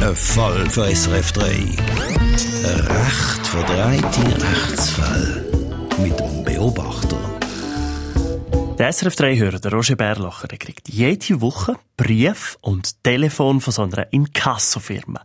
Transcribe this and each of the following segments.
Ein Fall für SRF 3. Ein recht verdrehte Rechtsfall. Mit dem Beobachter. Der SRF 3-Hörer, der Roger Bärlocher, der kriegt jede Woche Brief und Telefon von so einer Inkassofirma.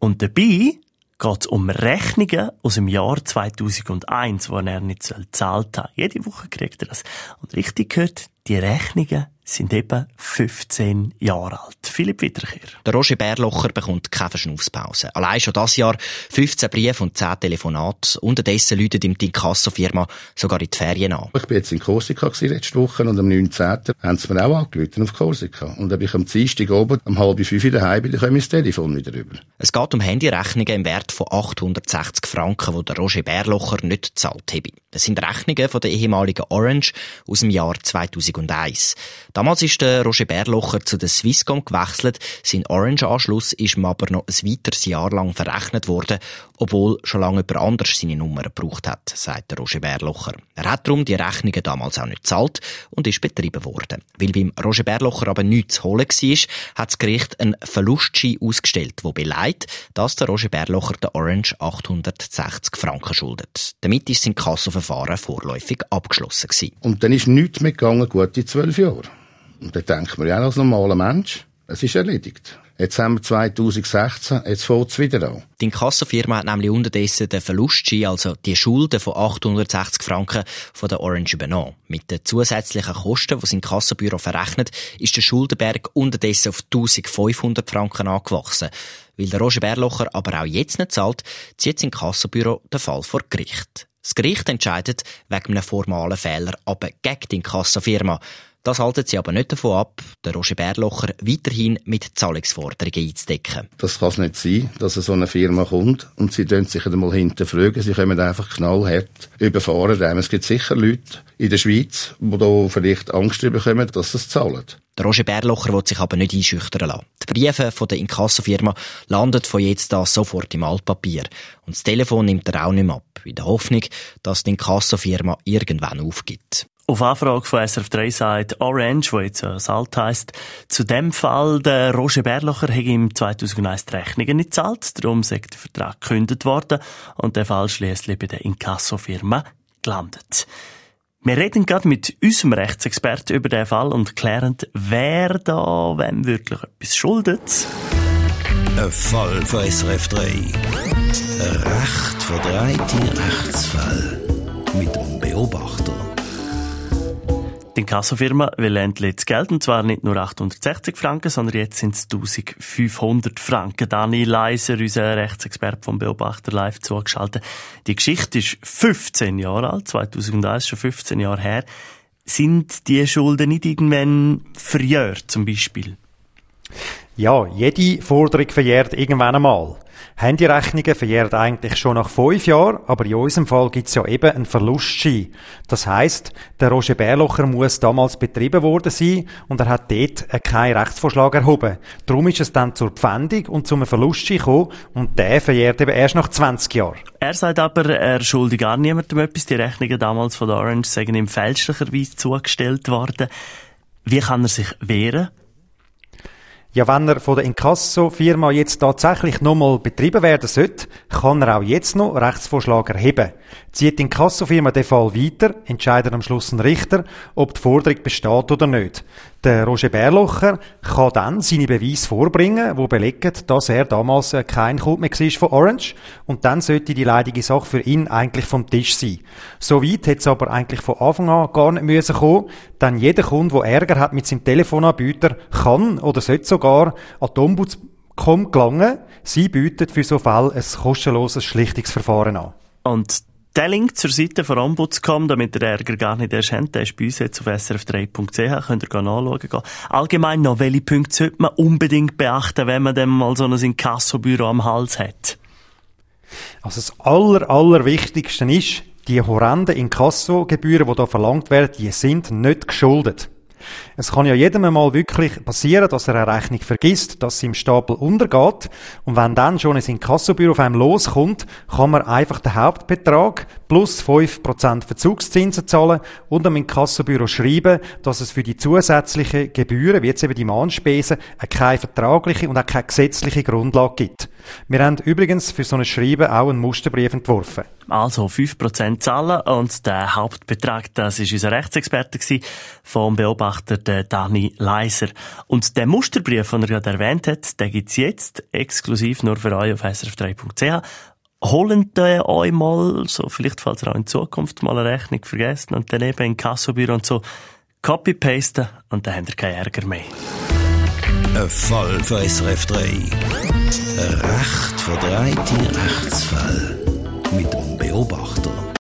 Und dabei geht es um Rechnungen aus dem Jahr 2001, die er nicht gezahlt hat. Jede Woche kriegt er das. Und richtig gehört, die Rechnungen sind eben 15 Jahre alt. Philipp Wiederkehr. Der Roger Bärlocher bekommt keine Verschnaufspause. Allein schon das Jahr 15 Briefe und 10 Telefonate. Unterdessen läutet ihm die Inkasso-Firma sogar in die Ferien an. Ich bin jetzt in Korsika letzte Woche und am 19. haben sie mir auch angerufen auf Korsika. Und dann bin ich am Dienstag oben um halb fünf daheim bin, ich mein Telefon wieder rüber. Es geht um Handyrechnungen im Wert von 860 Franken, die der Roger Bärlocher nicht gezahlt habe. Das sind Rechnungen von der ehemaligen Orange aus dem Jahr 2001. Damals ist der Roger Bärlocher zu der Swisscom gewechselt. Sein Orange-Anschluss ist ihm aber noch ein weiteres Jahr lang verrechnet worden, obwohl schon lange jemand anders seine Nummer gebraucht hat, sagt der Roger Bärlocher. Er hat darum die Rechnungen damals auch nicht gezahlt und ist betrieben worden. Weil beim Roger Bärlocher aber nichts zu holen war, hat das Gericht einen Verlustschein ausgestellt, wo beleidigt, dass der Roger Bärlocher der Orange 860 Franken schuldet. Damit ist sein Kassoverfahren vorläufig abgeschlossen gewesen. Und dann ist nichts mehr gegangen, gute zwölf Jahre. Und dann denkt man ja als normaler Mensch, es ist erledigt. Jetzt haben wir 2016, jetzt fängt es wieder an. Die Inkassofirma hat nämlich unterdessen den Verlustschein, also die Schulden von 860 Franken von der Orange übernommen. Mit den zusätzlichen Kosten, die das Inkassobüro verrechnet, ist der Schuldenberg unterdessen auf 1500 Franken angewachsen. Weil der Roger Bärlocher aber auch jetzt nicht zahlt, zieht das Inkassobüro den Fall vor Gericht. Das Gericht entscheidet wegen einem formalen Fehler aber gegen die Inkassofirma. Das halten sie aber nicht davon ab, den Roger Bärlocher weiterhin mit Zahlungsforderungen einzudecken. Das kann es nicht sein, dass so eine Firma kommt und sie sich sich einmal hinterfragen. Sie kommen einfach knallhart überfahren. Es gibt sicher Leute in der Schweiz, die da vielleicht Angst bekommen, dass sie es zahlen. Der Roger Bärlocher will sich aber nicht einschüchtern lassen. Die Briefe von der Inkassofirma landen von jetzt an sofort im Altpapier. Und das Telefon nimmt er auch nicht mehr ab, in der Hoffnung, dass die Inkassofirma irgendwann aufgibt. Auf Anfrage von SRF 3 sagt Orange, wo jetzt äh, Salt heisst, zu dem Fall, der Roger Berlocher hat ihm 2001 die Rechnungen nicht gezahlt, darum sei der Vertrag gekündigt worden und der Fall schliesslich bei der Inkassofirma gelandet. Wir reden gerade mit unserem Rechtsexperten über den Fall und klären, wer da wem wirklich etwas schuldet. Ein Fall für SRF 3. Ein recht verdrehte Rechtsfall. Die Inkassofirma will endlich das Geld, und zwar nicht nur 860 Franken, sondern jetzt sind es 1500 Franken. Dani Leiser, unser Rechtsexperte vom Beobachter Live, zugeschaltet. Die Geschichte ist 15 Jahre alt, 2001, schon 15 Jahre her. Sind die Schulden nicht irgendwann verjährt, zum Beispiel? Ja, jede Forderung verjährt irgendwann einmal. Handyrechnungen verjährt eigentlich schon nach fünf Jahren, aber in unserem Fall gibt's ja eben einen Verlustschein. Das heißt, der Roger Bärlocher muss damals betrieben worden sein und er hat dort keinen Rechtsvorschlag erhoben. Darum ist es dann zur Pfändung und zum Verlustschein gekommen und der verjährt eben erst nach 20 Jahren. Er sagt aber, er schuldet gar niemandem etwas. Die Rechnungen damals von Orange sagen ihm fälschlicherweise zugestellt worden. Wie kann er sich wehren? Ja, wenn er von der Inkasso-Firma jetzt tatsächlich nochmal betrieben werden sollte, kann er auch jetzt noch Rechtsvorschlag erheben. Zieht die Inkasso-Firma den Fall weiter, entscheidet am Schluss ein Richter, ob die Forderung besteht oder nicht. Der Roger Bärlocher kann dann seine Beweise vorbringen, wo belegen, dass er damals äh, kein Kunde mehr war von Orange. Und dann sollte die leidige Sache für ihn eigentlich vom Tisch sein. So weit hätte es aber eigentlich von Anfang an gar nicht müssen kommen, denn jeder Kunde, der Ärger hat mit seinem Telefonanbieter, kann oder sollte sogar an die Ombudscom gelangen. Sie bietet für so Fälle ein kostenloses Schlichtungsverfahren an. Und der Link zur Seite von Ombudscom, damit ihr Ärger gar nicht erst habt, der ist bei uns jetzt auf srf3.ch, könnt ihr nachschauen. Allgemein noch, welche Punkte sollte man unbedingt beachten, wenn man dann mal so ein Inkassobüro am Hals hat? Also das aller, allerwichtigste ist, die horrenden Inkassogebühren, die da verlangt werden, die sind nicht geschuldet. Es kann ja jedem mal wirklich passieren, dass er eine Rechnung vergisst, dass sie im Stapel untergeht. Und wenn dann schon ein Inkassobüro auf einem loskommt, kann man einfach den Hauptbetrag plus 5% Verzugszinsen zahlen und dem Inkassobüro schreiben, dass es für die zusätzlichen Gebühren, wie jetzt eben die Mahnspesen, keine vertragliche und auch keine gesetzliche Grundlage gibt. Wir haben übrigens für so ein Schreiben auch einen Musterbrief entworfen. Also 5% zahlen und der Hauptbetrag, das ist unser Rechtsexperte vom Beobachter Dani Leiser. Und der Musterbrief, den er gerade erwähnt hat, der gibt's jetzt exklusiv nur für euch auf srf3.ch. Holen ihr euch mal, so vielleicht falls ihr auch in Zukunft mal eine Rechnung vergessen und dann eben in Kassobüro und so, copy-pasten und dann habt ihr keinen Ärger mehr. Ein Fall für SRF 3. Ein recht verdrehte Rechtsfall mit dem Beobachter.